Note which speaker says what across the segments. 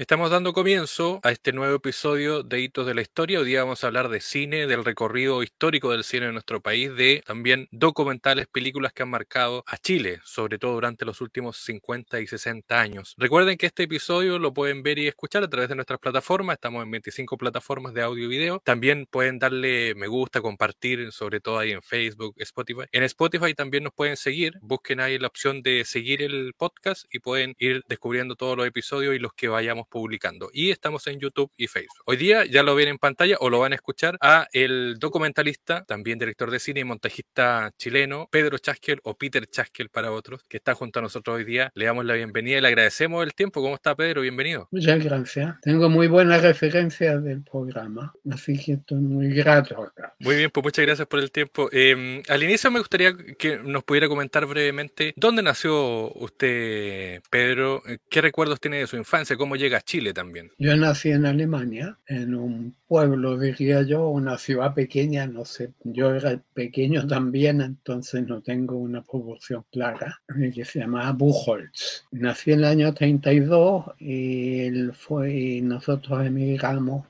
Speaker 1: Estamos dando comienzo a este nuevo episodio de Hitos de la Historia. Hoy día vamos a hablar de cine, del recorrido histórico del cine en nuestro país, de también documentales, películas que han marcado a Chile, sobre todo durante los últimos 50 y 60 años. Recuerden que este episodio lo pueden ver y escuchar a través de nuestras plataformas. Estamos en 25 plataformas de audio y video. También pueden darle me gusta, compartir, sobre todo ahí en Facebook, Spotify. En Spotify también nos pueden seguir. Busquen ahí la opción de seguir el podcast y pueden ir descubriendo todos los episodios y los que vayamos publicando. Y estamos en YouTube y Facebook. Hoy día ya lo ven en pantalla o lo van a escuchar a el documentalista, también director de cine y montajista chileno, Pedro Chaskel o Peter Chaskel para otros, que está junto a nosotros hoy día. Le damos la bienvenida y le agradecemos el tiempo. ¿Cómo está Pedro? Bienvenido.
Speaker 2: Muchas gracias. Tengo muy buenas referencias del programa, así que estoy muy grato acá.
Speaker 1: Muy bien, pues muchas gracias por el tiempo. Eh, al inicio me gustaría que nos pudiera comentar brevemente dónde nació usted, Pedro, qué recuerdos tiene de su infancia, cómo llega Chile también.
Speaker 2: Yo nací en Alemania, en un pueblo, diría yo, una ciudad pequeña, no sé, yo era pequeño también, entonces no tengo una proporción clara, eh, que se llama Buchholz. Nací en el año 32 y, él fue, y nosotros emigramos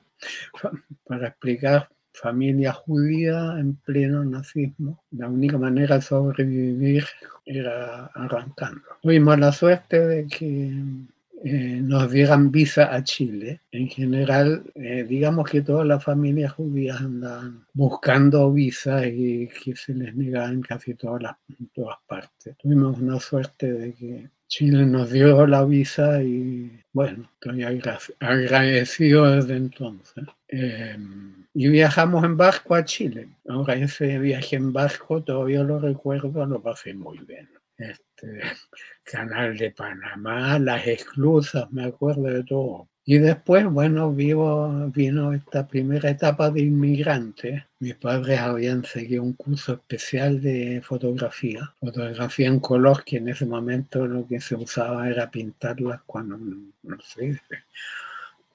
Speaker 2: para explicar familia judía en pleno nazismo. La única manera de sobrevivir era arrancando. Tuvimos la suerte de que eh, nos dieran visa a Chile. En general, eh, digamos que todas las familias judías andan buscando visa y que se les negaban casi todas las todas partes. Tuvimos una suerte de que Chile nos dio la visa y bueno, estoy agradecido desde entonces. Em, y viajamos en barco a Chile. Ahora ese viaje en barco todavía lo recuerdo, lo pasé muy bien. Este, Canal de Panamá, las esclusas, me acuerdo de todo. Y después, bueno, vivo, vino esta primera etapa de inmigrante. Mis padres habían seguido un curso especial de fotografía, fotografía en color, que en ese momento lo que se usaba era pintarlas cuando, no sé,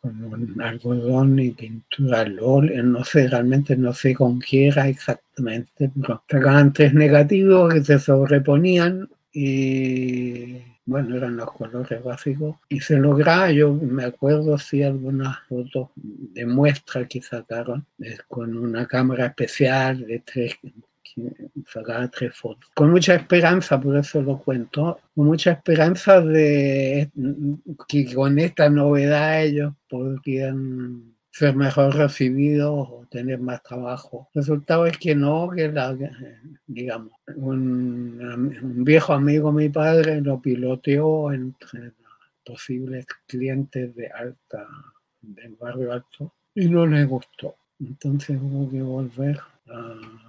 Speaker 2: con algodón y pintura óleo, no sé, realmente no sé con qué era exactamente, pero sacaban tres negativos que se sobreponían y bueno, eran los colores básicos, y se lograba, yo me acuerdo sí algunas fotos de muestra que sacaron con una cámara especial de tres sacaba tres fotos. Con mucha esperanza, por eso lo cuento, con mucha esperanza de que con esta novedad ellos podrían ser mejor recibidos o tener más trabajo. El resultado es que no, que la, digamos, un, viejo amigo mi padre lo piloteó entre posibles clientes de alta, del barrio alto, y no le gustó. Entonces hubo que volver a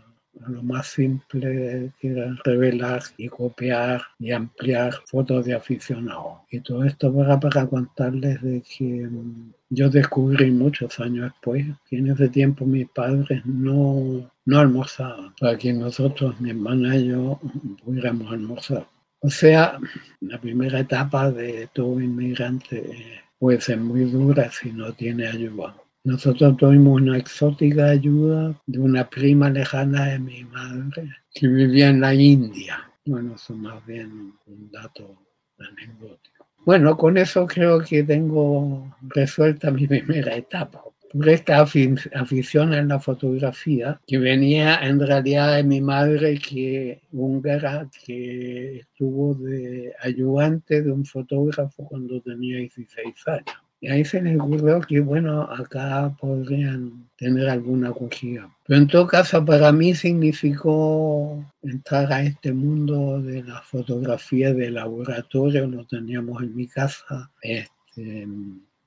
Speaker 2: lo más simple era revelar y copiar y ampliar fotos de aficionados. Y todo esto para, para contarles de que mm, yo descubrí muchos años después que en ese tiempo mis padres no, no almorzaban para que nosotros, mi hermana y yo, pudiéramos almorzar. O sea, la primera etapa de todo inmigrante puede ser muy dura si no tiene ayuda. Nosotros tuvimos una exótica ayuda de una prima lejana de mi madre que vivía en la India. Bueno, eso más bien un dato anecdótico. Bueno, con eso creo que tengo resuelta mi primera etapa. Por esta afición en la fotografía, que venía en realidad de mi madre, que húngara, que estuvo de ayudante de un fotógrafo cuando tenía 16 años. Y ahí se les ocurrió que, bueno, acá podrían tener alguna acogida. Pero en todo caso, para mí significó entrar a este mundo de la fotografía de laboratorio, lo teníamos en mi casa, este,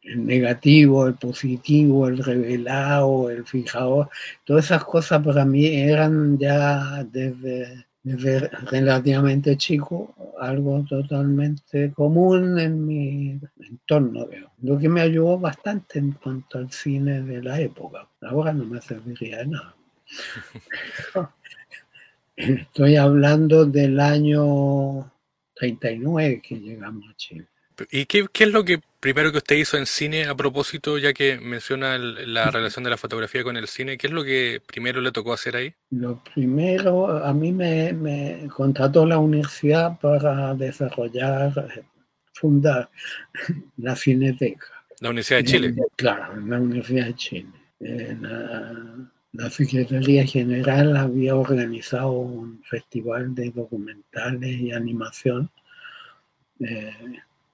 Speaker 2: el negativo, el positivo, el revelado, el fijador, todas esas cosas para mí eran ya desde relativamente chico, algo totalmente común en mi entorno, lo que me ayudó bastante en cuanto al cine de la época. Ahora no me serviría de nada. Estoy hablando del año 39 que llegamos a Chile.
Speaker 1: ¿Y qué, qué, es lo que primero que usted hizo en cine a propósito, ya que menciona la relación de la fotografía con el cine? ¿Qué es lo que primero le tocó hacer ahí?
Speaker 2: Lo primero, a mí me, me contrató la universidad para desarrollar, fundar la cineteca.
Speaker 1: La Universidad de Chile.
Speaker 2: Claro, en la Universidad de Chile. La, la, Secretaría General había organizado un festival de documentales y animación eh,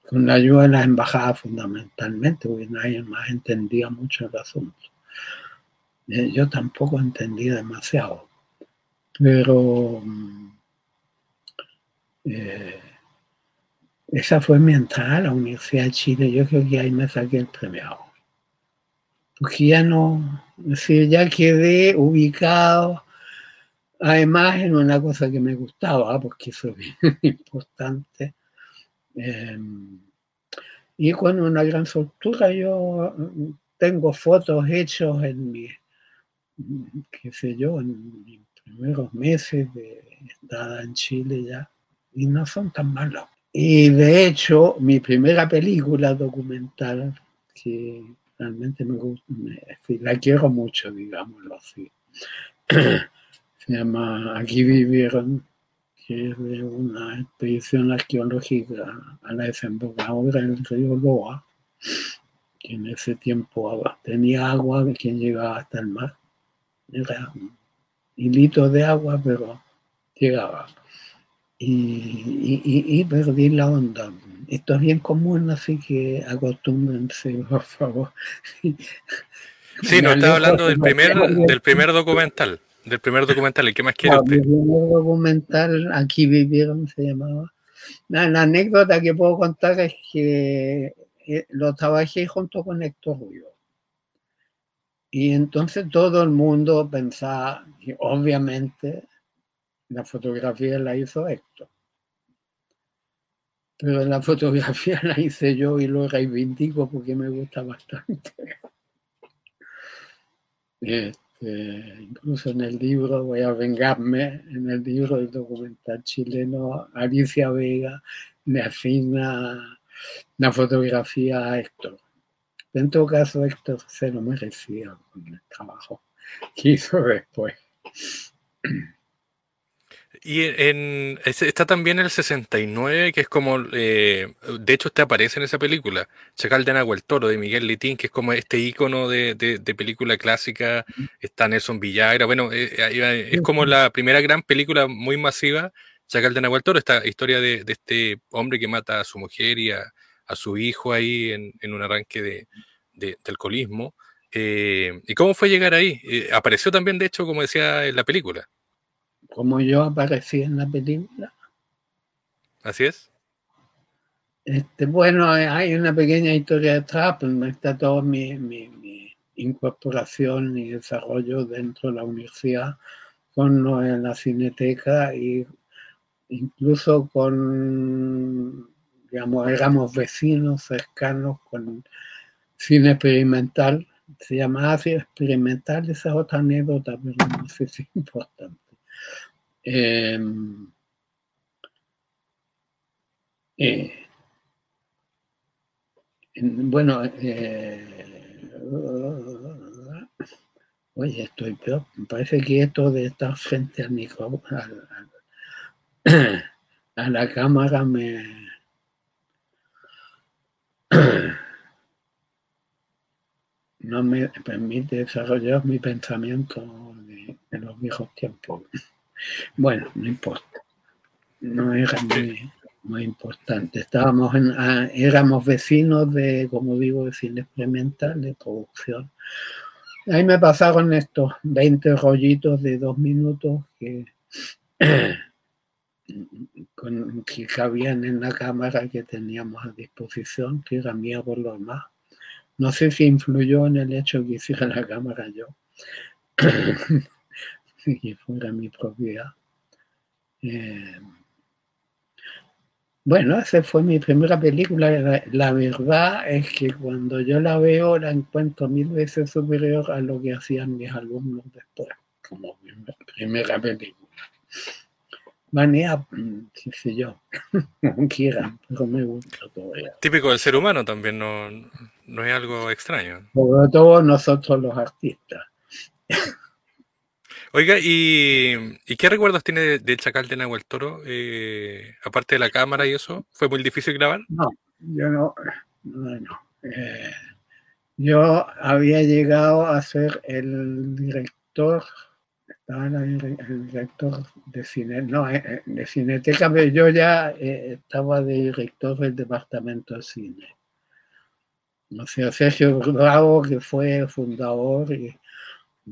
Speaker 2: con la ayuda de la embajada fundamentalmente, porque nadie más entendía mucho el asunto. Eh, yo tampoco entendí demasiado, pero mm, eh, esa fue mi entrada a la Universidad de Chile. Yo creo que ahí me saqué el premiado. Porque ya no, decir, ya quedé ubicado, además en una cosa que me gustaba, porque eso es importante. Em, y con una gran soltura, yo tengo fotos hechas en mi, qué sé yo, en mis primeros meses de estada en Chile ya, y no son tan malos. Y de hecho, mi primera película documental, que realmente me gusta, la quiero mucho, digámoslo así, se llama Aquí vivieron, que es de una expedición arqueológica a la desembocadura del río Loa, que en ese tiempo tenía agua que llegaba hasta el mar. Era un hilito de agua, pero llegaba y, perdí la onda. Esto es bien común, así que acostúmbrense, por favor.
Speaker 1: Sí, no estaba hablando del primer, del primer documental, del primer documental, ¿y qué más quiere usted? El
Speaker 2: primer documental, Aquí vivieron, se llamaba. La, anécdota que puedo contar es que eh, lo trabajé junto con Héctor Rubio. Y entonces todo el mundo pensaba que obviamente la fotografía la hizo Héctor. Pero la fotografía la hice yo y lo reivindico porque me gusta bastante. Incluso en el libro, voy a vengarme, en el libro del documental chileno, Alicia Vega le asigna la fotografía a Héctor. En todo caso, Héctor se lo merecía con el trabajo que hizo después.
Speaker 1: Y en, está también el 69, que es como, eh, de hecho usted aparece en esa película, Chacal de Nahuel Toro, de Miguel Litín, que es como este icono de, película clásica, está Nelson Villagra, bueno, eh, eh, es como la primera gran película muy masiva, Chacal de Nahuel Toro, esta historia de, este hombre que mata a su mujer y a, su hijo ahí en, un arranque de, de alcoholismo. ¿Y cómo fue llegar ahí? apareció también, de hecho, como decía en la película
Speaker 2: como yo aparecí en la película.
Speaker 1: Así es.
Speaker 2: Este, bueno, hay una pequeña historia detrás, pero está toda mi, mi, incorporación y desarrollo dentro de la universidad, con la cineteca y incluso con, digamos, éramos vecinos cercanos con cine experimental. Se llamaba cine experimental, esa es otra anécdota, pero no sé si es importante. Em, eh, bueno, eh, oye, estoy peor. Me parece que esto de estar frente al micrófono, a la cámara me... no me permite desarrollar mi pensamiento de, de los viejos tiempos. Bueno, no importa. No era muy, importante. Estábamos en, ah, éramos vecinos de, como digo, de cine experimental, de producción. Ahí me pasaron estos 20 rollitos de dos minutos que, con, que cabían en la cámara que teníamos a disposición, que era mía por lo demás. No sé si influyó en el hecho que hiciera la cámara yo. que fuera mi propiedad. Eh, bueno, esa fue mi primera película. La, verdad es que cuando yo la veo la encuentro mil veces superior a lo que hacían mis alumnos después, como mi primera película. Manía, qué sé yo, no quieran, pero me gusta todavía.
Speaker 1: Típico del ser humano también, no, no es algo extraño.
Speaker 2: Sobre todo nosotros los artistas.
Speaker 1: Oiga, ¿y, qué recuerdos tiene del Chacal de Nahuel Toro? Eh, aparte de la cámara y eso, ¿fue muy difícil grabar?
Speaker 2: No, yo no, no, no. Eh, Yo había llegado a ser el director, estaba el director de cine, no, eh, eh, de Cineteca, pero yo ya eh, estaba de director del departamento de cine. No sé, Sergio Bravo, que fue fundador y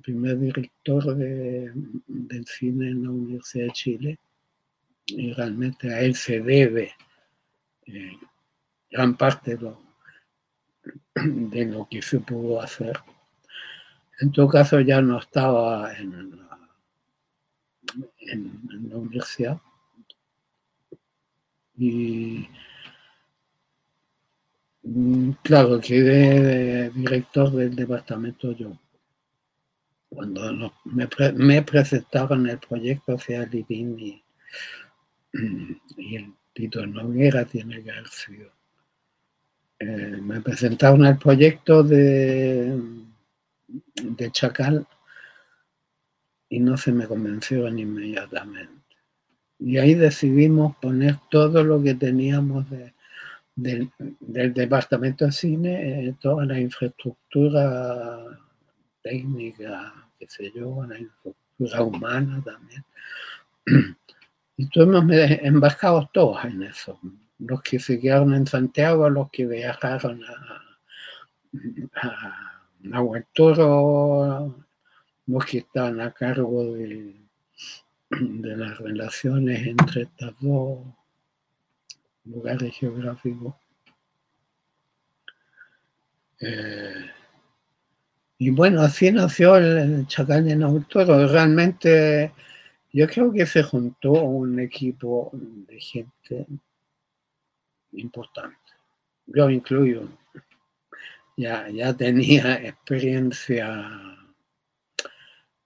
Speaker 2: primer director de, del cine en la Universidad de Chile, y realmente a él se debe gran parte de lo, que se pudo hacer. En todo caso ya no estaba en la, en, la universidad. Y mm, claro, quedé director del departamento yo. Cuando me, me, presentaron el proyecto hacia Livin y, y el Tito Noguera tiene que haber sido eh, me presentaron el proyecto de, de Chacal y no se me convencieron inmediatamente. Y ahí decidimos poner todo lo que teníamos del, departamento de cine, eh, toda la infraestructura técnica, qué sé yo, la infraestructura humana también. Y estuvimos embarcados todos en eso los que se quedaron en Santiago, los que viajaron a, a, Toro, los que estaban a cargo de, de las relaciones entre estos dos lugares geográficos. Eh, y bueno, así nació el Chacal de Nautoro. Realmente yo creo que se juntó un equipo de gente importante. Yo incluyo, ya, ya tenía experiencia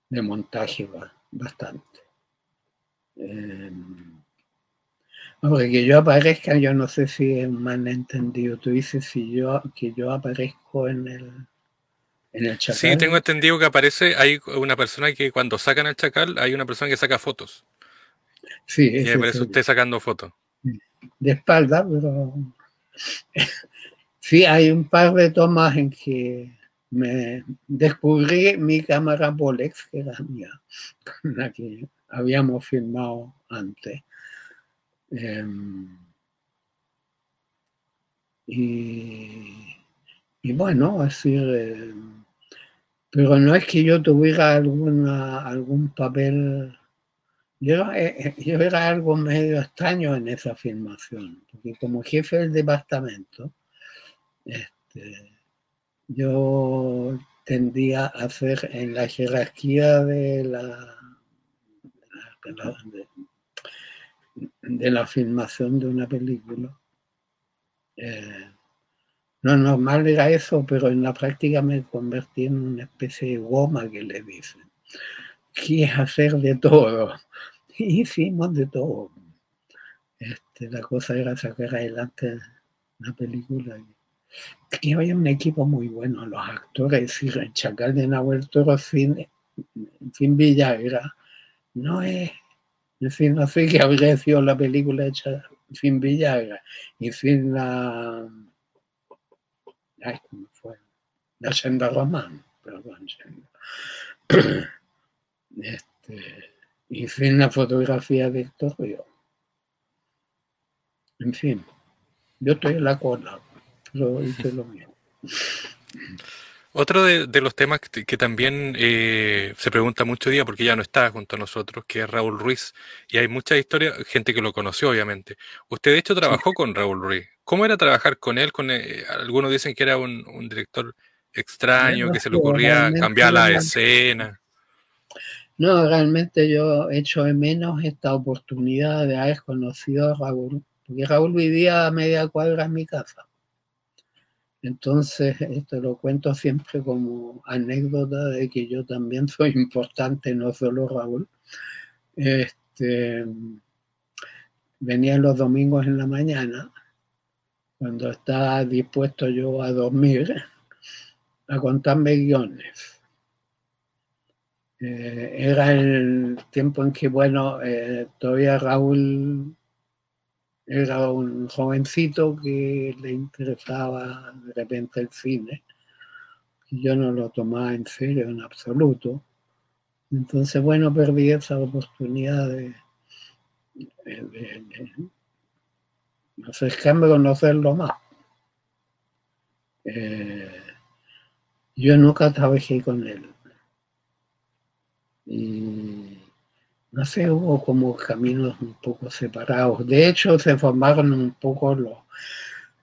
Speaker 2: de montaje bastante. Eh, que yo aparezca, yo no sé si es mal entendido. Tú dices si yo, que yo aparezco en el, en el chacal.
Speaker 1: Sí, tengo entendido que aparece, hay una persona que cuando sacan el chacal, hay una persona que saca fotos.
Speaker 2: Sí,
Speaker 1: y aparece usted sacando fotos
Speaker 2: de espalda, pero sí hay un par de tomas en que me descubrí mi cámara Bolex, que era mía, la que habíamos filmado antes. Em, y, y, bueno, así, em, pero no es que yo tuviera algún papel yo, eh, eh, yo, era algo medio extraño en esa filmación, porque como jefe del departamento, este, yo tendía a ser en la jerarquía de la, de, la filmación de una película. Eh, no normal era eso, pero en la práctica me convertí en una especie de goma que le dicen que es hacer de todo. hicimos de todo. Este, la cosa era sacar adelante la película. Y había un equipo muy bueno, los actores, y el Chacal de Nahuel Toro sin, sin Villagra, no es, en fin, no sé qué habría sido la película hecha sin Villagra y sin la, ay, ¿cómo fue? La Senda Román, perdón, Este, y fin la fotografía de Héctor En fin, yo estoy en la cola, lo hice lo mío.
Speaker 1: Otro de, los temas que, también eh, se pregunta mucho día, porque ya no está junto a nosotros, que es Raúl Ruiz. Y hay mucha historia, gente que lo conoció, obviamente. Usted, de hecho, trabajó con Raúl Ruiz. ¿Cómo era trabajar con él? Con, eh, algunos dicen que era un, director extraño, que se le ocurría cambiar la escena.
Speaker 2: No, realmente yo echo de menos esta oportunidad de haber conocido a Raúl, porque Raúl vivía a media cuadra en mi casa. Entonces, esto lo cuento siempre como anécdota de que yo también soy importante, no solo Raúl. Este, venía los domingos en la mañana, cuando estaba dispuesto yo a dormir, a contarme guiones eh, era el tiempo en que, bueno, eh, todavía Raúl era un jovencito que le interesaba de repente el cine. yo no lo tomaba en serio en absoluto. Entonces, bueno, perdí esa oportunidad de, de, acercarme a conocerlo más. Eh, yo nunca trabajé con él. No sé, hubo como caminos un poco separados. De hecho, se formaron un poco los,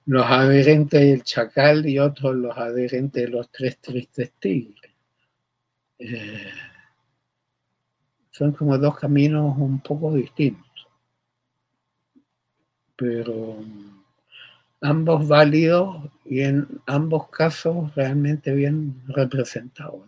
Speaker 2: los adherentes del Chacal y otros los adherentes de los Tres Tristes Tigres. Eh, son como dos caminos un poco distintos. Pero ambos válidos y en ambos casos realmente bien representados.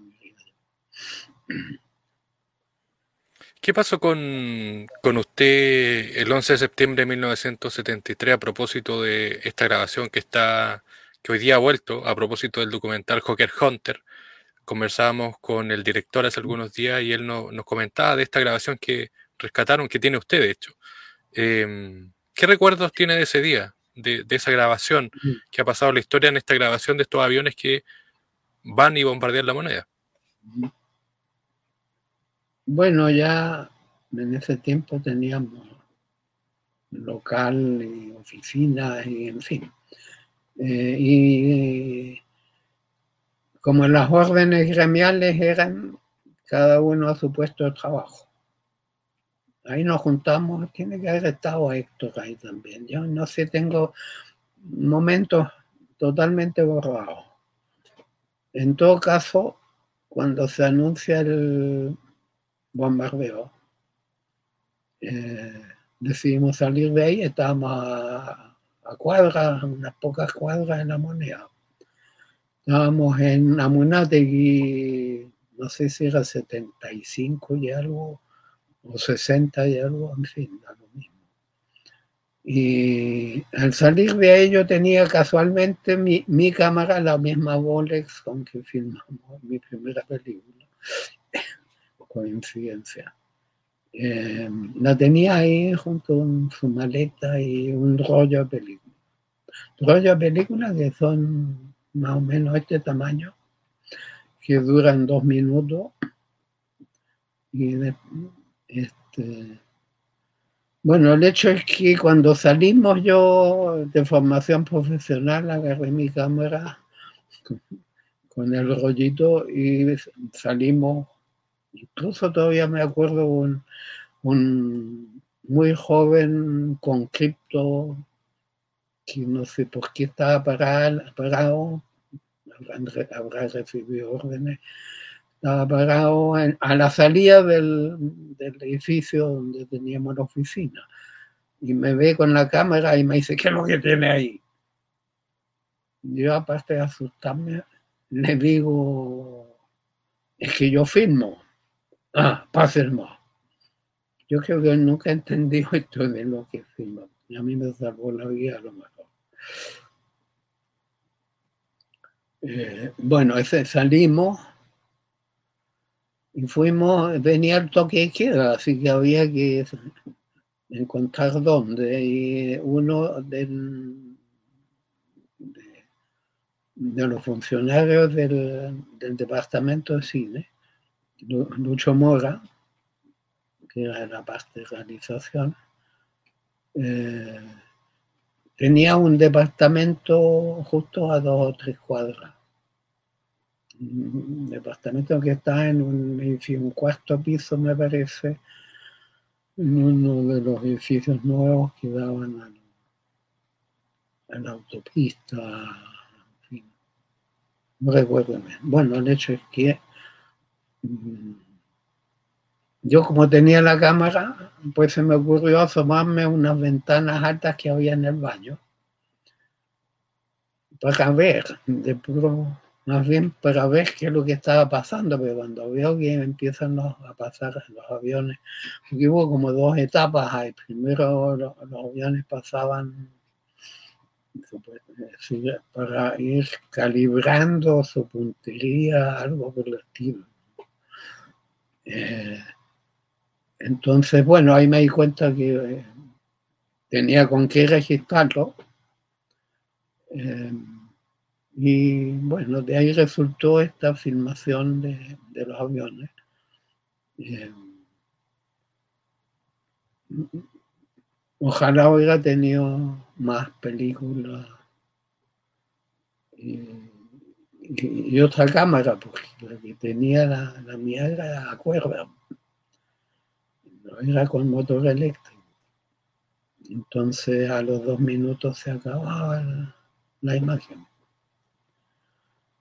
Speaker 1: ¿Qué pasó con, con, usted el 11 de septiembre de 1973 a propósito de esta grabación que está que hoy día ha vuelto a propósito del documental Joker Hunter? Conversábamos con el director hace algunos días y él nos comentaba de esta grabación que rescataron, que tiene usted, de hecho. Em, ¿Qué recuerdos tiene de ese día, de, de esa grabación que ha pasado la historia en esta grabación de estos aviones que van y bombardean la moneda?
Speaker 2: Bueno, ya en ese tiempo teníamos local y oficinas y en fin. Eh, y como las órdenes gremiales eran cada uno a su puesto de trabajo. Ahí nos juntamos, tiene que haber estado Héctor ahí también. Yo no sé, tengo momentos totalmente borrados. En todo caso, cuando se anuncia el bombardeo. Eh, decidimos salir de ahí, estábamos a, cuadras, unas pocas cuadras en la moneda. Estábamos en Amunategui, no sé si era 75 y algo, o 60 y algo, en fin, da lo mismo. Y al salir de ahí yo tenía casualmente mi, mi cámara, la misma Bolex con que filmamos mi primera película coincidencia. Eh, la tenía ahí junto con su maleta y un rollo de película. Rollo de película que son más o menos este tamaño, que duran dos minutos. Y este, bueno, el hecho es que cuando salimos yo de formación profesional agarré mi cámara con el rollito y salimos Incluso todavía me acuerdo un, un muy joven con cripto que no sé por qué estaba parado, parado habrá recibido órdenes, estaba parado a la salida del, del, edificio donde teníamos la oficina. Y me ve con la cámara y me dice, ¿qué es lo que tiene ahí? Yo, aparte de asustarme, le digo, es que yo firmo. Ah, más. Yo creo que nunca he entendido esto de lo que firma. A mí me salvó la vida a lo mejor. Eh, bueno, ese salimos y fuimos, venía el toque de queda, así que había que encontrar dónde. Y uno del, de, los funcionarios del, del departamento de cine Lucho Mora, que era la parte de realización, eh, tenía un departamento justo a dos o tres cuadras. Un departamento que está en un edificio, un cuarto piso, me parece, en uno de los edificios nuevos que daban a, a la autopista, en fin. No recuerdo bien. Bueno, el hecho es que yo como tenía la cámara, pues se me ocurrió asomarme unas ventanas altas que había en el baño para ver, de puro, más bien para ver qué es lo que estaba pasando, pero cuando veo que empiezan a pasar los aviones, porque hubo como dos etapas ahí, primero los, aviones pasaban para ir calibrando su puntería, algo por el estilo. Eh, entonces, bueno, ahí me di cuenta que eh, tenía con qué registrarlo. Eh, Y bueno, de ahí resultó esta filmación de, los aviones. Ojalá hubiera tenido más películas otra cámara, porque la que tenía la, la mía era a cuerda, no era con motor eléctrico. Entonces a los dos minutos se acababa la, imagen.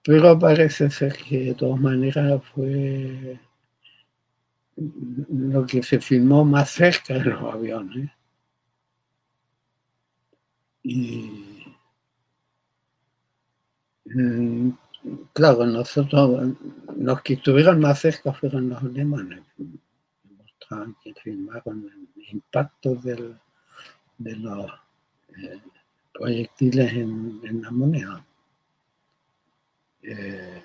Speaker 2: Pero parece ser que de todas maneras fue lo que se filmó más cerca de los aviones. Y mm, claro, nosotros, los que estuvieron más cerca fueron los alemanes. Mostraban que filmaron el impacto de los eh, proyectiles en, la moneda. Eh,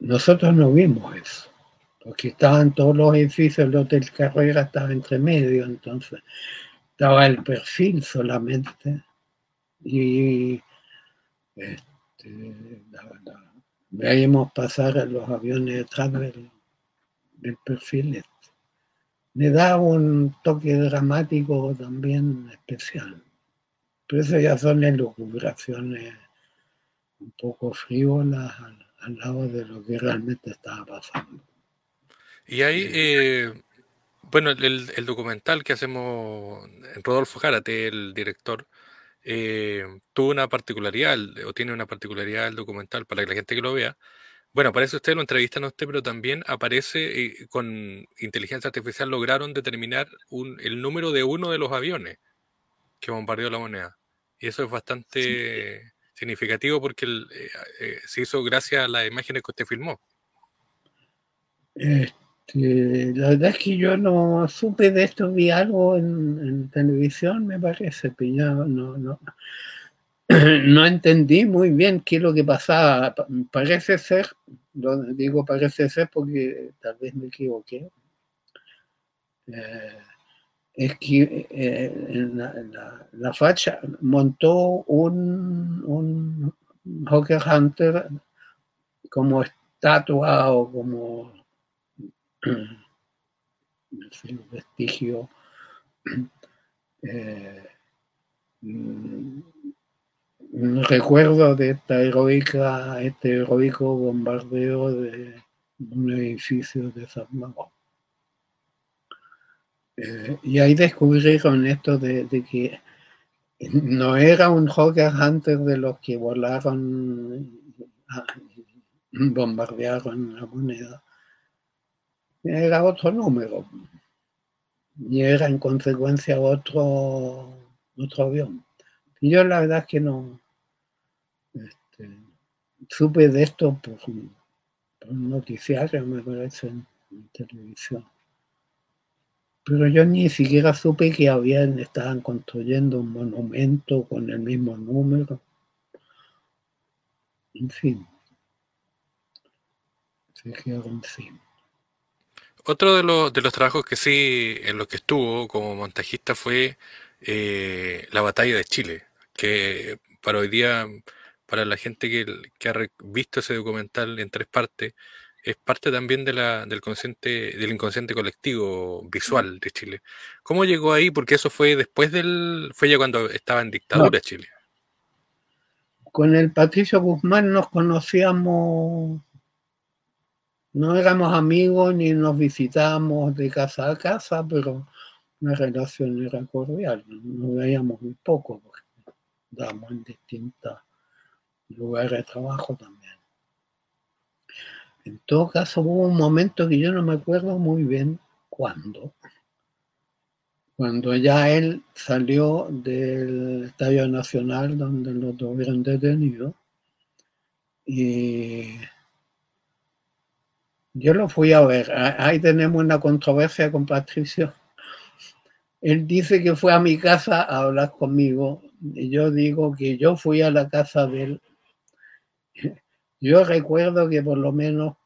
Speaker 2: nosotros no vimos eso, porque estaban todos los edificios, el Hotel Carrera estaba entre medio, entonces estaba el perfil solamente y este, veíamos pasar a los aviones detrás del, del perfil. Este le da un toque dramático también especial. Pero eso ya son elucubraciones un poco frívolas al, lado de lo que realmente estaba pasando.
Speaker 1: Y ahí, eh, bueno, el, documental que hacemos, Rodolfo Járate, el director, eh, tuvo una particularidad, o tiene una particularidad el documental para que la gente que lo vea, bueno, parece usted, lo entrevistan a usted, pero también aparece eh, con inteligencia artificial lograron determinar el número de uno de los aviones que bombardeó la moneda. Y eso es bastante significativo porque eh, eh, se hizo gracias a las imágenes que usted filmó.
Speaker 2: Este, la verdad es que yo no supe de esto, vi algo en, televisión, me parece, no, no, no entendí muy bien qué es lo que pasaba. Parece ser, digo parece ser porque tal vez me equivoqué, eh, es que eh, la, facha montó un, un Hawker Hunter como estatua o como vestigio eh, recuerdo de esta heroica, este heroico bombardeo de un edificio de San eh, y ahí descubrieron esto de, que no era un Hawker Hunter de los que volaron, bombardearon la moneda, era otro número. Y era en consecuencia otro, otro avión. Y yo la verdad que no este, supe de esto por, un noticiario, me parece, en, televisión. Pero yo ni siquiera supe que habían, estaban construyendo un monumento con el mismo número. En fin. Se quedaron.
Speaker 1: Otro de los, de los trabajos que sí, en los que estuvo como montajista fue eh, la batalla de Chile que para hoy día, para la gente que, que, ha visto ese documental en tres partes, es parte también de la, del, consciente, del inconsciente colectivo visual de Chile. ¿Cómo llegó ahí? Porque eso fue después del... fue ya cuando estaba en dictadura Chile.
Speaker 2: Con el Patricio Guzmán nos conocíamos, no éramos amigos ni nos visitábamos de casa a casa, pero la relación era cordial, nos veíamos muy poco damos en distintos lugares de trabajo también. En todo caso, hubo un momento que yo no me acuerdo muy bien cuándo, cuando ya él salió del Estadio Nacional donde lo tuvieron detenido y yo lo fui a ver. Ahí tenemos una controversia con Patricio. Él dice que fue a mi casa a hablar conmigo yo digo que yo fui a la casa de él. Yo recuerdo que por lo menos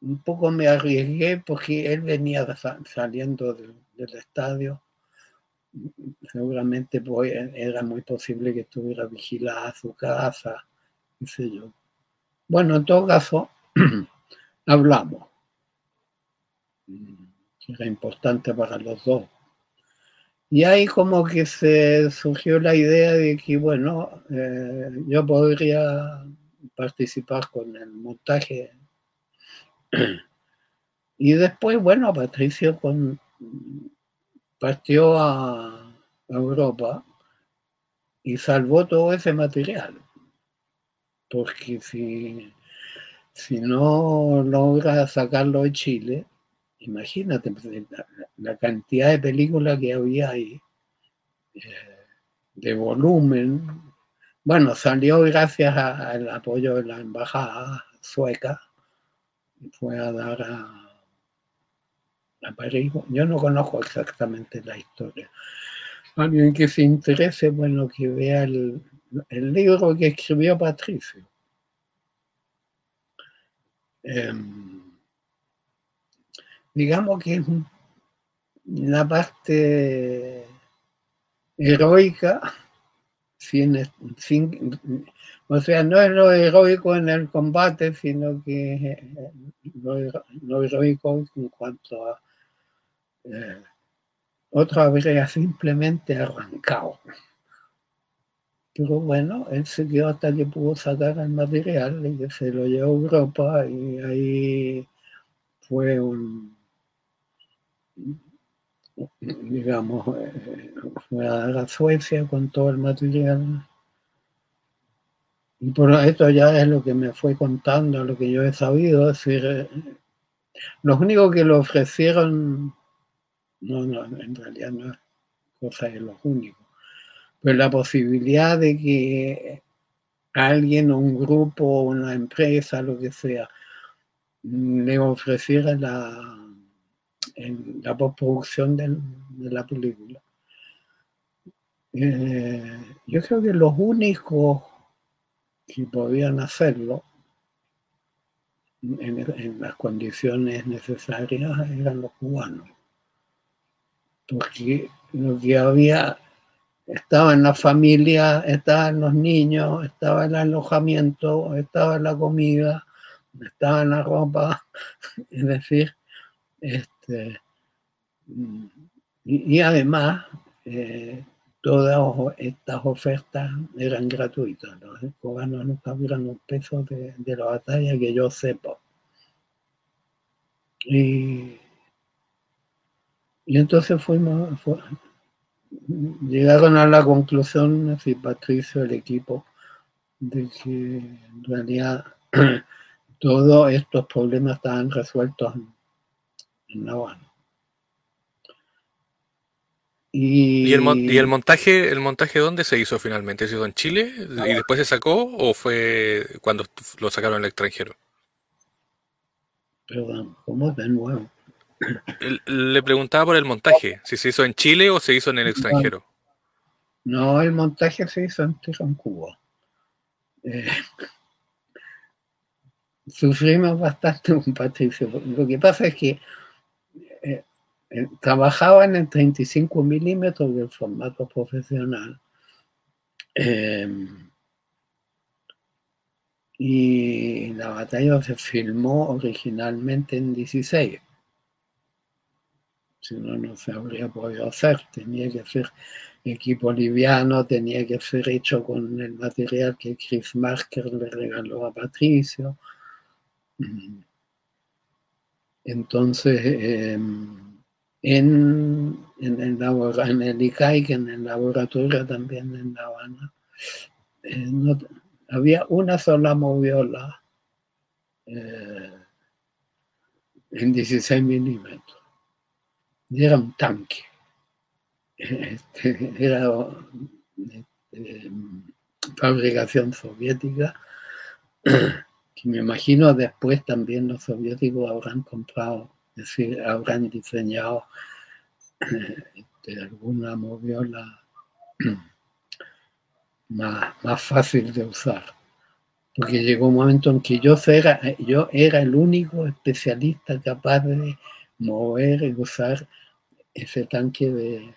Speaker 2: un poco me arriesgué porque él venía saliendo del, estadio seguramente pues, era muy posible que estuviera vigilada su casa, qué sé yo. Bueno, en todo caso, hablamos. Era importante para los dos. Y ahí como que se surgió la idea de que, bueno, eh, yo podría participar con el montaje. Y después, bueno, Patricio con, partió a Europa y salvó todo ese material. Porque si, si no logra sacarlo de Chile, imagínate pues, la, cantidad de películas que había ahí, eh, de volumen. Bueno, salió gracias al apoyo de la embajada sueca, fue a dar a, París. Yo no conozco exactamente la historia. Alguien que se interese, bueno, que vea el, libro que escribió Patricio. Em, digamos que es la parte heroica, sin, o sea, no es lo heroico en el combate, sino que lo, heroico en cuanto a eh, otro habría simplemente arrancado. Pero bueno, él quedó hasta que pudo sacar el material y que se lo llevó a Europa y ahí fue un, digamos, fue a la Suecia con todo el material. Y por esto ya es lo que me fue contando, lo que yo he sabido. Es decir, los únicos que lo ofrecieron, no, no, en realidad no es cosa de los únicos, pero la posibilidad de que alguien, un grupo, una empresa, lo que sea, le ofreciera la, en la postproducción de, la película. Eh, yo creo que los únicos que podían hacerlo en, las condiciones necesarias eran los cubanos, porque lo que había estaba en la familia, estaba en los niños, estaba el alojamiento, estaba la comida, estaba la ropa, es decir, este, y, además, eh, todas estas ofertas eran gratuitas. Los cubanos no cobran un peso de, la batalla que yo sepa. Y, entonces fuimos, llegaron a la conclusión, así Patricio, el equipo, de que en realidad todos estos problemas estaban resueltos en La
Speaker 1: Y... el, montaje, el montaje dónde se hizo finalmente? ¿Se hizo en Chile y después se sacó o fue cuando lo sacaron al extranjero?
Speaker 2: Perdón, ¿cómo de nuevo?
Speaker 1: Le preguntaba por el montaje, si se hizo en Chile o se hizo en el extranjero.
Speaker 2: No, el montaje se hizo en, en Cuba. Eh, sufrimos bastante un Patricio. Lo que pasa es que eh, eh, trabajaban en 35 milímetros del formato profesional. Em, y la batalla se filmó originalmente en 16. Si no, no se habría podido hacer. Tenía que ser equipo liviano, tenía que ser hecho con el material que Chris Marker le regaló a Patricio. Mm. Entonces, em, en, en, el, en el ICAIC, en el laboratorio también en La Habana, eh, había una sola moviola eh, en 16 milímetros. Era un tanque. Este, era este, fabricación soviética, que me imagino después también los soviéticos habrán comprado es decir, habrán diseñado eh, alguna moviola más, más fácil de usar. Porque llegó un momento en que yo era, yo era el único especialista capaz de mover y usar ese tanque de,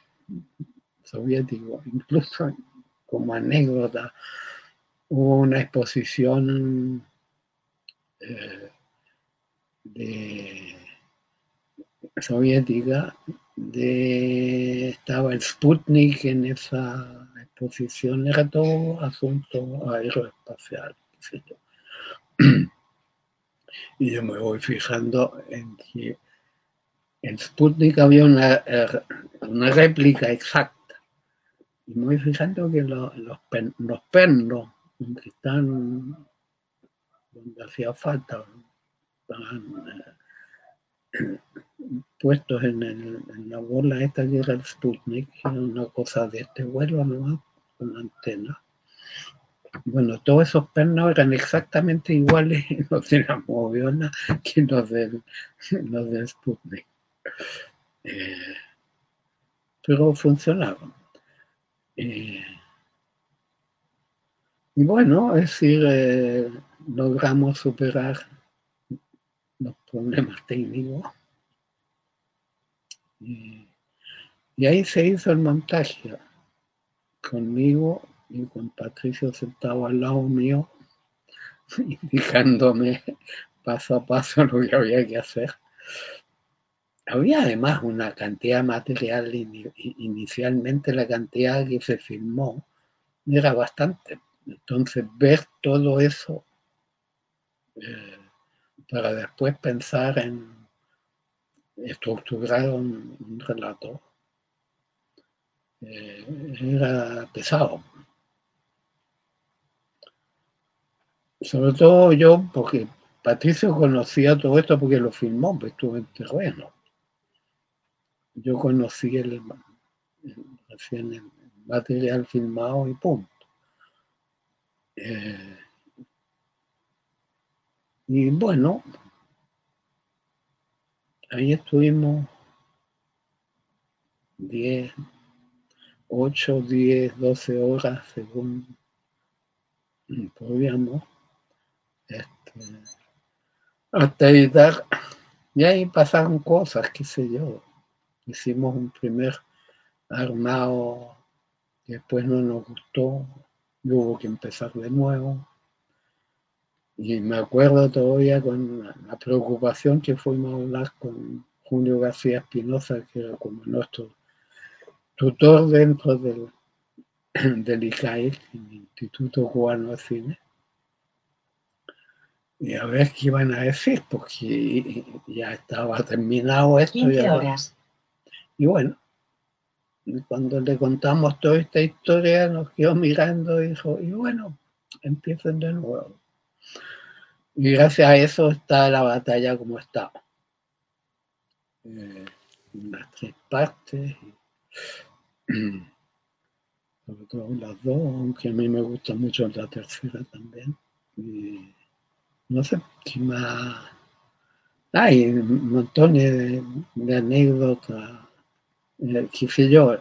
Speaker 2: soviético. Incluso como anécdota, hubo una exposición eh, de, soviética de, estaba el Sputnik en esa exposición, era todo asunto aeroespacial. Y yo me voy fijando en que en Sputnik había una, er, una réplica exacta. Y voy fijando que los, pernos que están donde hacía falta, estaban eh, puestos en, el, en, la bola esta que era el Sputnik, una cosa de este vuelo nomás, con antena. Bueno, todos esos pernos eran exactamente iguales los de la moviola que los del, los del Sputnik. Eh, pero funcionaban. Eh, y bueno, es decir, eh, logramos superar los problemas técnicos. Y, y ahí se hizo el montaje conmigo y con Patricio sentado al lado mío, indicándome paso a paso lo que había que hacer. Había además una cantidad material, inicialmente la cantidad que se filmó era bastante. Entonces ver todo eso eh, para después pensar en estructurar un, relato eh, era pesado. Sobre todo yo, porque Patricio conocía todo esto porque lo filmó, pues estuvo en terreno. Yo conocí el, el material filmado y punto. Eh, y bueno, ahí estuvimos 10, 8, 10, 12 horas según podíamos este, hasta editar. Y ahí pasaron cosas, qué sé yo. Hicimos un primer armado que después no nos gustó, y hubo que empezar de nuevo. Y me acuerdo todavía con la preocupación que fuimos a hablar con Julio García Espinosa, que era como nuestro tutor dentro del, del ICAI, el Instituto Cubano de Cine y a ver qué iban a decir, porque ya estaba terminado esto.
Speaker 3: 15 horas.
Speaker 2: Y bueno, cuando le contamos toda esta historia, nos quedó mirando y dijo, y bueno, empiecen de nuevo. Y gracias a eso está la batalla como está. Eh, las tres partes, sobre todo las dos, aunque a mí me gusta mucho la tercera también. Y, no sé, qué más. Hay montones de, anécdotas, eh, qué sé yo.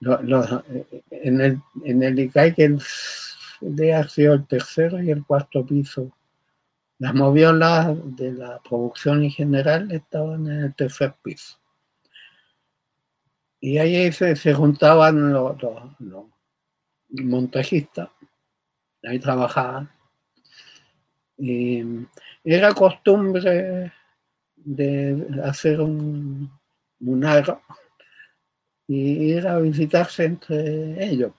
Speaker 2: en, el, en el ICAI que el, sido el tercero y el cuarto piso. Las moviolas de la producción en general estaban en el tercer piso. Y ahí se, se juntaban los, los montajistas, ahí trabajaban y era costumbre de hacer un, un y ir a visitarse entre ellos.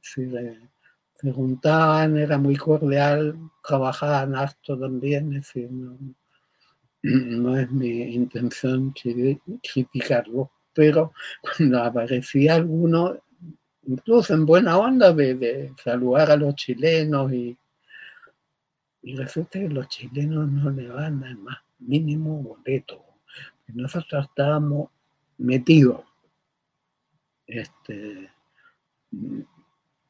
Speaker 2: Se, juntaban, era muy cordial, trabajaban harto también, es no, es mi intención criticarlo, pero cuando aparecía alguno, incluso en buena onda, de saludar a los chilenos y y resulta que los chilenos no le van al más mínimo boleto. Nosotros estábamos metidos. Este,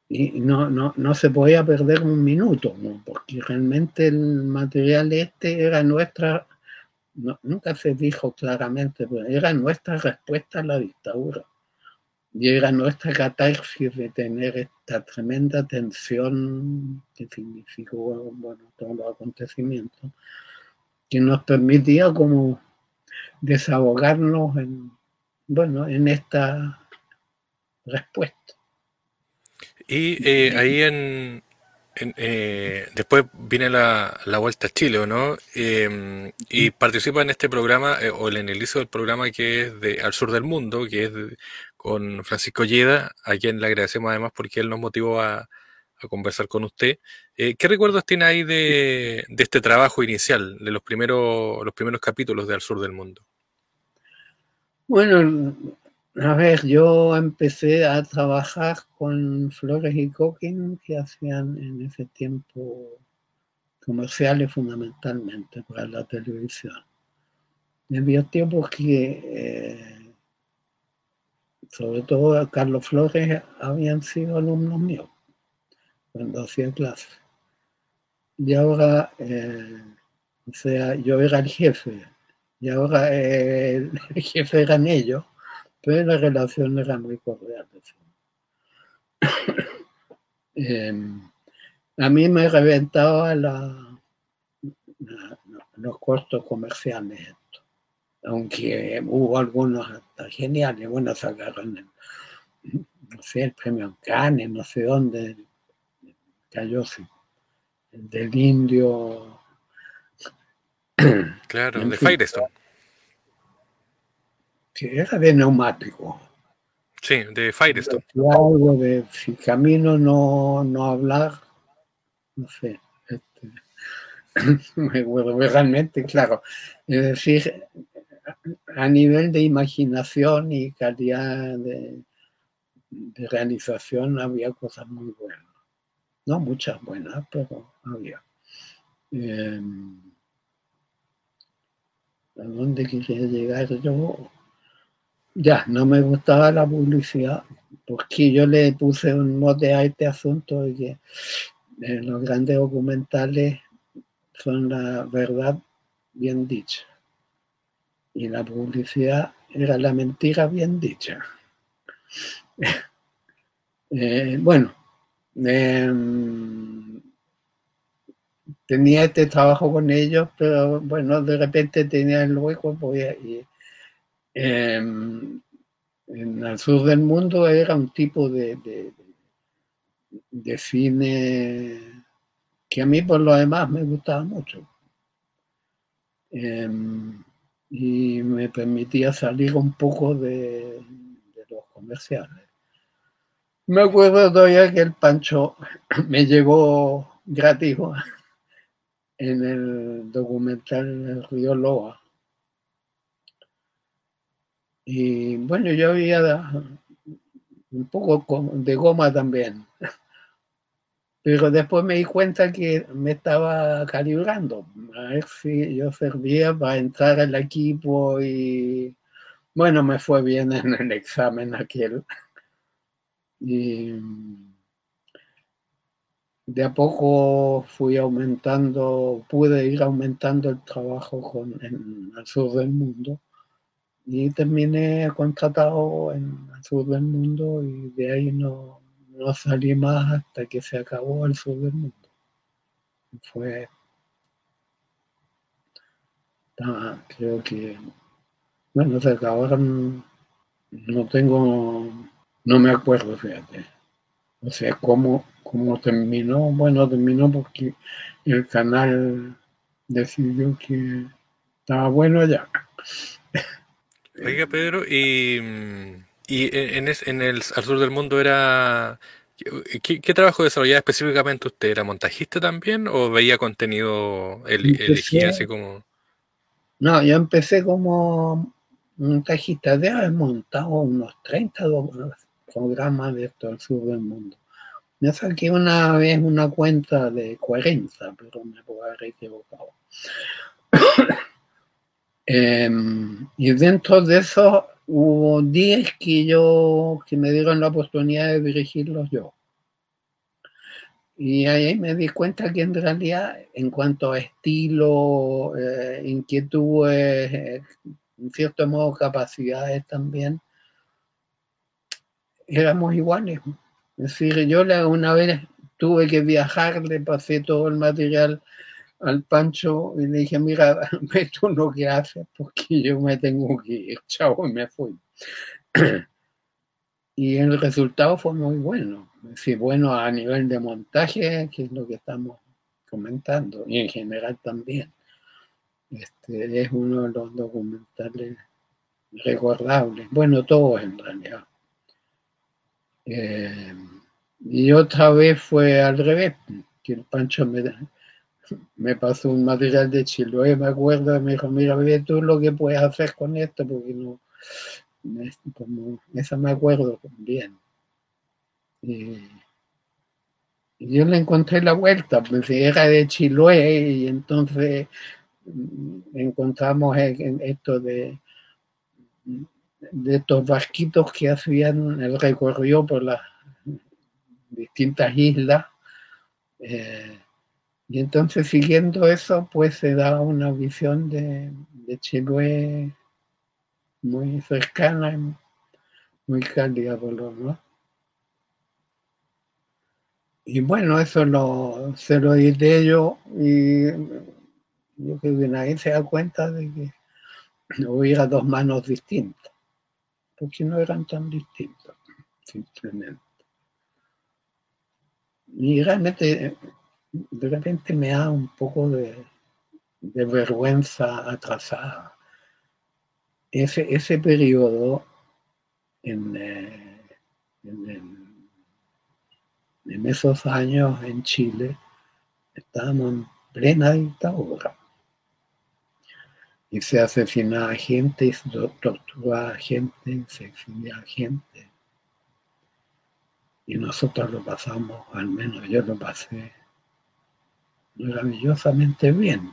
Speaker 2: y no, no, no se podía perder un minuto, porque realmente el material este era nuestra, nunca se dijo claramente, pero era nuestra respuesta a la dictadura. Y era nuestra catarsis de tener esta tremenda tensión que significó bueno, todos los acontecimientos, que nos permitía como desahogarnos en, bueno, en esta respuesta.
Speaker 1: Y eh, ahí en, eh, después viene la, vuelta a Chile, ¿no? Em, y participa en este programa, eh, o en el inicio del programa que es de Al Sur del Mundo, que es con Francisco Lleda, a quien le agradecemos además porque él nos motivó a, conversar con usted. Eh, ¿Qué recuerdos tiene ahí de, de, este trabajo inicial, de los primeros, los primeros capítulos de Al Sur del Mundo?
Speaker 2: Bueno, a ver, yo empecé a trabajar con Flores y Coquín que hacían en ese tiempo comerciales fundamentalmente para la televisión. Me divirtió porque, eh, sobre todo Carlos Flores, habían sido alumnos míos cuando hacía clases. Y ahora, eh, o sea, yo era el jefe, y ahora el jefe eran ellos pero la relación era muy cordial. Em, a mí me reventaba la, los costos comerciales esto. Aunque hubo algunos hasta geniales, bueno, sacaron el, no sé, el premio Cannes, no sé dónde cayó, el del indio.
Speaker 1: Claro, de Firestone
Speaker 2: que era de neumático.
Speaker 1: Sí, de Firestone.
Speaker 2: Algo de si camino no, no hablar, no sé. Este, realmente, claro. Es decir, a nivel de imaginación y calidad de, realización había cosas muy buenas. No muchas buenas, pero había. Em, ¿A dónde quería llegar yo? Ya, no me gustaba la publicidad, porque yo le puse un mote a este asunto de que eh, los grandes documentales son la verdad bien dicha. Y la publicidad era la mentira bien dicha. Eh, bueno, em, tenía este trabajo con ellos, pero bueno, de repente tenía el hueco y, en el sur del mundo era un tipo de, de, cine que a mí por lo demás me gustaba mucho. Em, y me permitía salir un poco de, los comerciales. Me acuerdo todavía que el Pancho me llegó gratis en el documental Río Loa y bueno, yo había un poco de goma también. Pero después me di cuenta que me estaba calibrando, a ver si yo servía para entrar al equipo y bueno, me fue bien en el examen aquel. Y de a poco fui aumentando, pude ir aumentando el trabajo con, en el sur del mundo y terminé contratado en el sur del mundo y de ahí no, no salí más hasta que se acabó el sur del mundo. Fue, creo que, bueno, se acabaron, no tengo, no me acuerdo, fíjate. O sea, cómo, cómo terminó, bueno, terminó porque el canal decidió que estaba bueno ya.
Speaker 1: Oiga, Pedro, y, y en, en, el al sur del mundo era... ¿Qué, trabajo desarrollaba específicamente usted? ¿Era montajista también o veía contenido, el, elegía así como...?
Speaker 2: No, yo empecé como montajista, de haber montado unos 30 programas de esto al sur del mundo. Me saqué una vez una cuenta de 40, pero me puedo haber equivocado. Em, y dentro de eso hubo 10 que yo, que me dieron la oportunidad de dirigirlos yo. Y ahí me di cuenta que en realidad, en cuanto a estilo, eh, inquietudes, eh, en cierto modo capacidades también, éramos iguales. Es decir, yo una vez tuve que viajar, le pasé todo el material al Pancho y le dije, mira, ve tú que haces porque yo me tengo que ir, chao, y me fui. y el resultado fue muy bueno. Sí, bueno a nivel de montaje, que es lo que estamos comentando, y en general también. Este, es uno de los documentales recordables. Bueno, todos en realidad. Eh, y otra vez fue al revés, que el Pancho me, me pasó un material de Chiloé, me acuerdo, me dijo, mira, ve tú lo que puedes hacer con esto, porque no, como, me acuerdo bien. Y, yo le encontré la vuelta, pues era de Chiloé y entonces mm, encontramos esto de, de estos barquitos que hacían el recorrido por las distintas islas. Eh, y entonces siguiendo eso, pues se da una visión de, de muy cercana muy cálida por lo menos. Y bueno, eso lo, se lo edité yo y yo creo que nadie se da cuenta de que hubiera dos manos distintas, porque no eran tan distintas, simplemente. Y realmente, de me da un poco de, vergüenza atrasada ese, ese periodo en, eh, en, esos años en Chile estábamos en plena dictadura y se asesinaba gente, se torturaba gente, se exilía gente. Y nosotros lo pasamos, al menos yo lo pasé maravillosamente bien.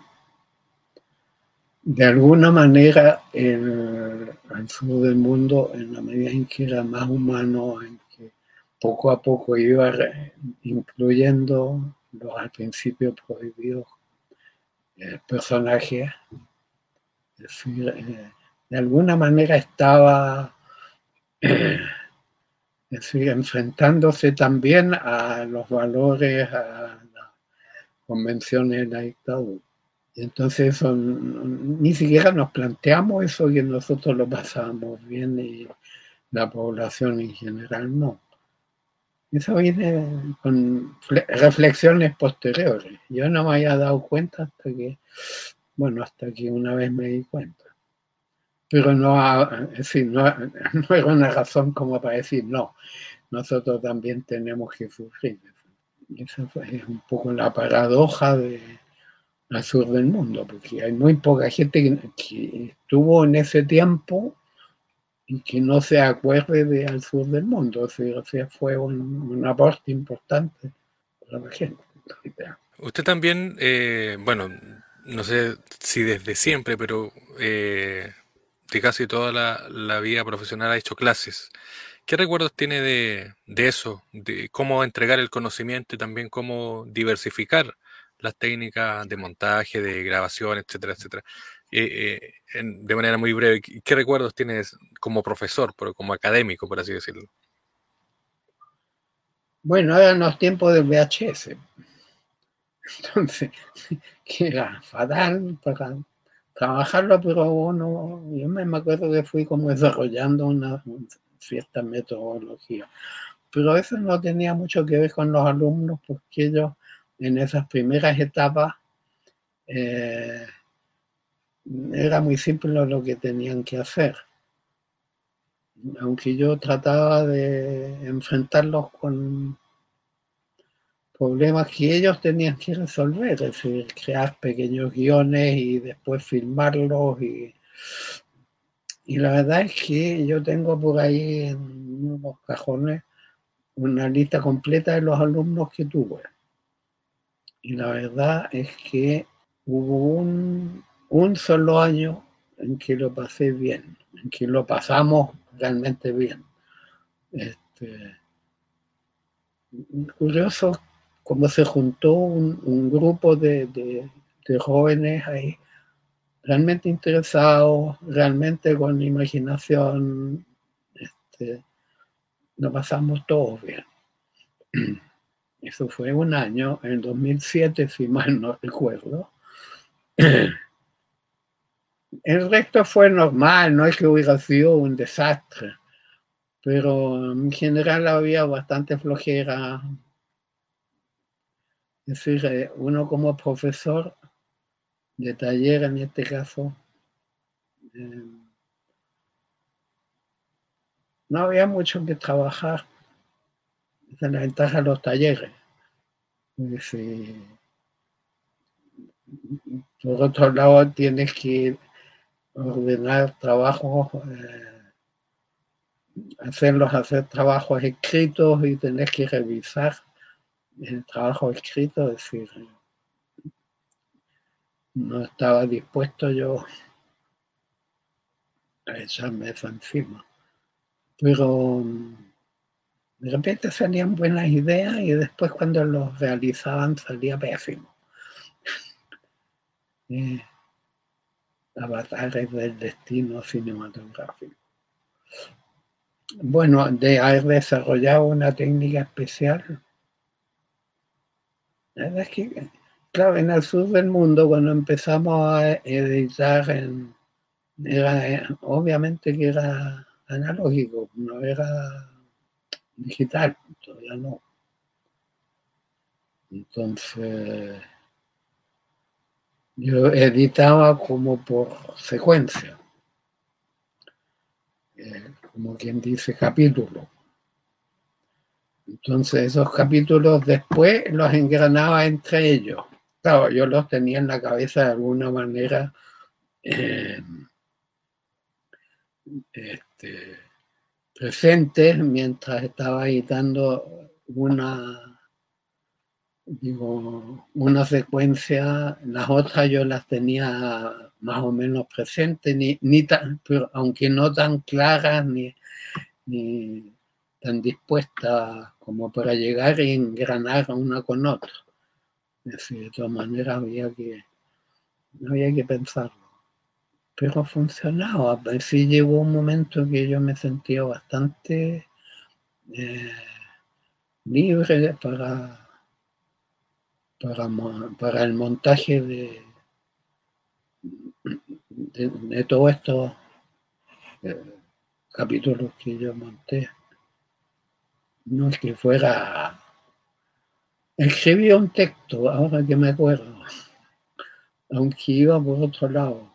Speaker 2: De alguna manera el, sur del mundo, en la medida en que era más humano, en que poco a poco iba incluyendo los al principio prohibidos eh, personajes, eh, de alguna manera estaba enfrentándose también a los valores, a convenciones de la dictadura. Entonces ni siquiera nos planteamos eso que nosotros lo pasábamos bien y la población en general no. Eso viene con reflexiones posteriores. Yo no me había dado cuenta hasta que, bueno, hasta que una vez me di cuenta. Pero no, no, no era una razón como para decir, no, nosotros también tenemos que sufrir. Esa es un poco la paradoja de, sur del mundo, porque hay muy poca gente que, estuvo en ese tiempo y que no se acuerde de al sur del mundo. O sea, fue un, aporte importante para la gente.
Speaker 1: Usted también, eh, bueno, no sé si desde siempre, pero eh, de casi toda la, la, vida profesional ha hecho clases. ¿Qué recuerdos tiene de, de, eso? De cómo entregar el conocimiento y también cómo diversificar las técnicas de montaje, de grabación, etcétera, etcétera. Eh, eh, de manera muy breve, ¿qué recuerdos tienes como profesor, pero como académico, por así decirlo?
Speaker 2: Bueno, eran los tiempos del VHS. Entonces, que era fatal para trabajarlo, pero bueno, yo me acuerdo que fui como desarrollando una cierta metodología. Pero eso no tenía mucho que ver con los alumnos, porque ellos en esas primeras etapas eh, era muy simple lo que tenían que hacer. Aunque yo trataba de enfrentarlos con problemas que ellos tenían que resolver, es decir, crear pequeños guiones y después filmarlos. Y, y la verdad es que yo tengo por ahí en unos cajones una lista completa de los alumnos que tuve. Y la verdad es que hubo un, solo año en que lo pasé bien, en que lo pasamos realmente bien. Este, curioso cómo se juntó un, grupo de, jóvenes ahí realmente interesados, realmente con imaginación. Este, lo pasamos todos bien. Eso fue un año, en 2007, si mal no recuerdo. El resto fue normal, no es que hubiera sido un desastre. pero en general había bastante flojera. Es decir, eh, uno como profesor de taller en este caso, eh, no había mucho que trabajar. Esa es la ventaja de los talleres. por otro lado, tienes que ordenar trabajos. Eh, hacerlos hacer trabajos escritos y tener que revisar el trabajo escrito, es decir, no estaba dispuesto yo a echarme eso encima. Pero de repente salían buenas ideas y después cuando los realizaban salía pésimo. eh, avatares del destino cinematográfico. Bueno, de haber desarrollado una técnica especial. La verdad es que, claro, en el sur del mundo, cuando empezamos a editar, era, obviamente que era analógico, no era digital, todavía no. Entonces, yo editaba como por secuencia. Eh, como quien dice, capítulo. Entonces esos capítulos después los engranaba entre ellos. Claro, yo los tenía en la cabeza de alguna manera eh, este, presentes mientras estaba editando una, digo, una secuencia, las otras yo las tenía más o menos presente, ni, ni tan, aunque no tan claras ni, ni tan dispuestas como para llegar y engranar una con otra. De todas maneras había que, había que pensarlo. Pero funcionaba. Sí llegó un momento que yo me sentía bastante eh, libre para, para, el montaje de, de, todos estos eh, capítulos que yo monté. No es que fuera... Escribí un texto, ahora que me acuerdo, aunque iba por otro lado.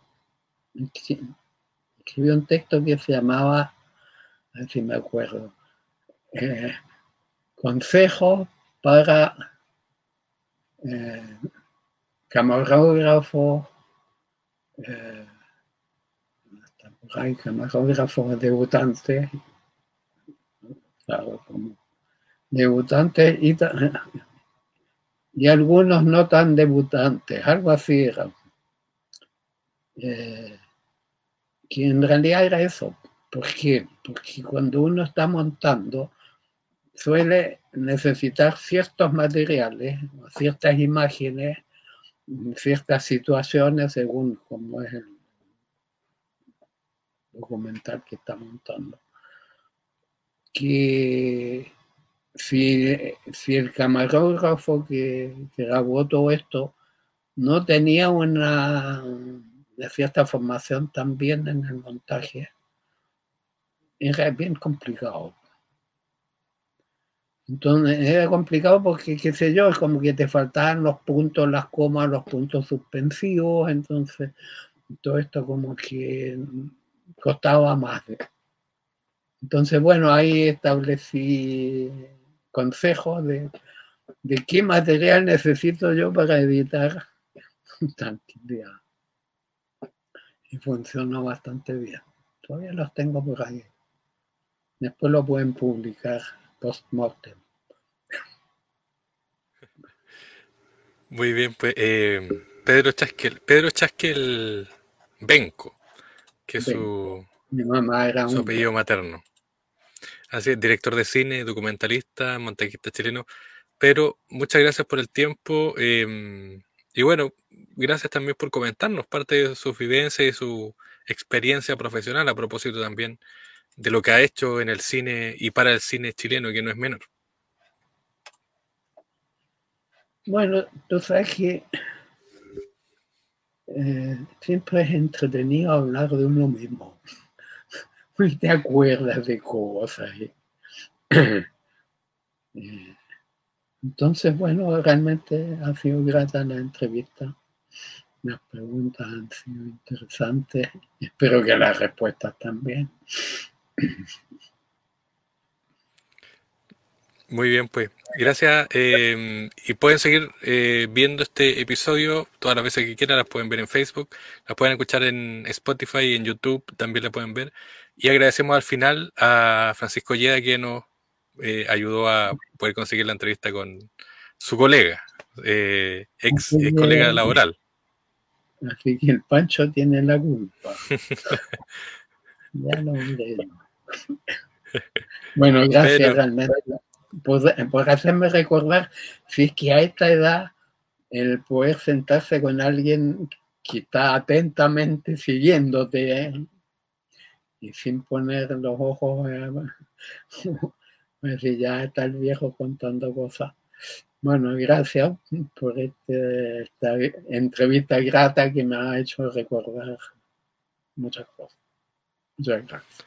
Speaker 2: Escribí un texto que se llamaba, a ver si me acuerdo, eh, Consejos para eh, camarógrafos eh, hay camarógrafos claro, como debutantes y, y algunos no tan debutantes, algo así era. Eh, que en realidad era eso. ¿Por qué? Porque cuando uno está montando, suele necesitar ciertos materiales, ciertas imágenes ciertas situaciones según cómo es el documental que está montando. Que si, el camarógrafo que, grabó todo esto no tenía una cierta formación también en el montaje, era bien complicado. Entonces era complicado porque, qué sé yo, es como que te faltaban los puntos, las comas, los puntos suspensivos, entonces todo esto como que costaba más. Entonces, bueno, ahí establecí consejos de, de qué material necesito yo para editar día Y funcionó bastante bien. Todavía los tengo por ahí. Después lo pueden publicar post-mortem.
Speaker 1: Muy bien, pues eh, Pedro Chasquel, Pedro Chasquel Benco, que es su, su apellido materno. Así es, director de cine, documentalista, montaquista chileno. Pero muchas gracias por el tiempo. Em, y bueno, gracias también por comentarnos parte de su vivencia y su experiencia profesional a propósito también de lo que ha hecho en el cine y para el cine chileno, que no es menor.
Speaker 2: Bueno, tú sabes que eh, siempre es entretenido hablar de uno mismo. Te acuerdas de cosas. Eh, entonces, bueno, realmente ha sido grata la entrevista. Las preguntas han sido interesantes. Espero que las respuestas también.
Speaker 1: Muy bien, pues. Gracias. Eh, y pueden seguir eh, viendo este episodio todas las veces que quieran. Las pueden ver en Facebook, las pueden escuchar en Spotify y en YouTube. También la pueden ver. Y agradecemos al final a Francisco Yeda que nos eh, ayudó a poder conseguir la entrevista con su colega, ex, ex colega laboral.
Speaker 2: Así que el Pancho tiene la culpa. ya lo Bueno, gracias realmente por, hacerme recordar si es que a esta edad el poder sentarse con alguien que está atentamente siguiéndote ¿eh? Y sin poner los ojos, ya está el viejo contando cosas. Bueno, gracias por este, esta entrevista grata que me ha hecho recordar muchas cosas. Muchas gracias.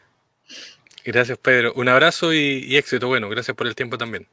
Speaker 1: Gracias, Pedro. Un abrazo y, éxito. Bueno, gracias por el tiempo también.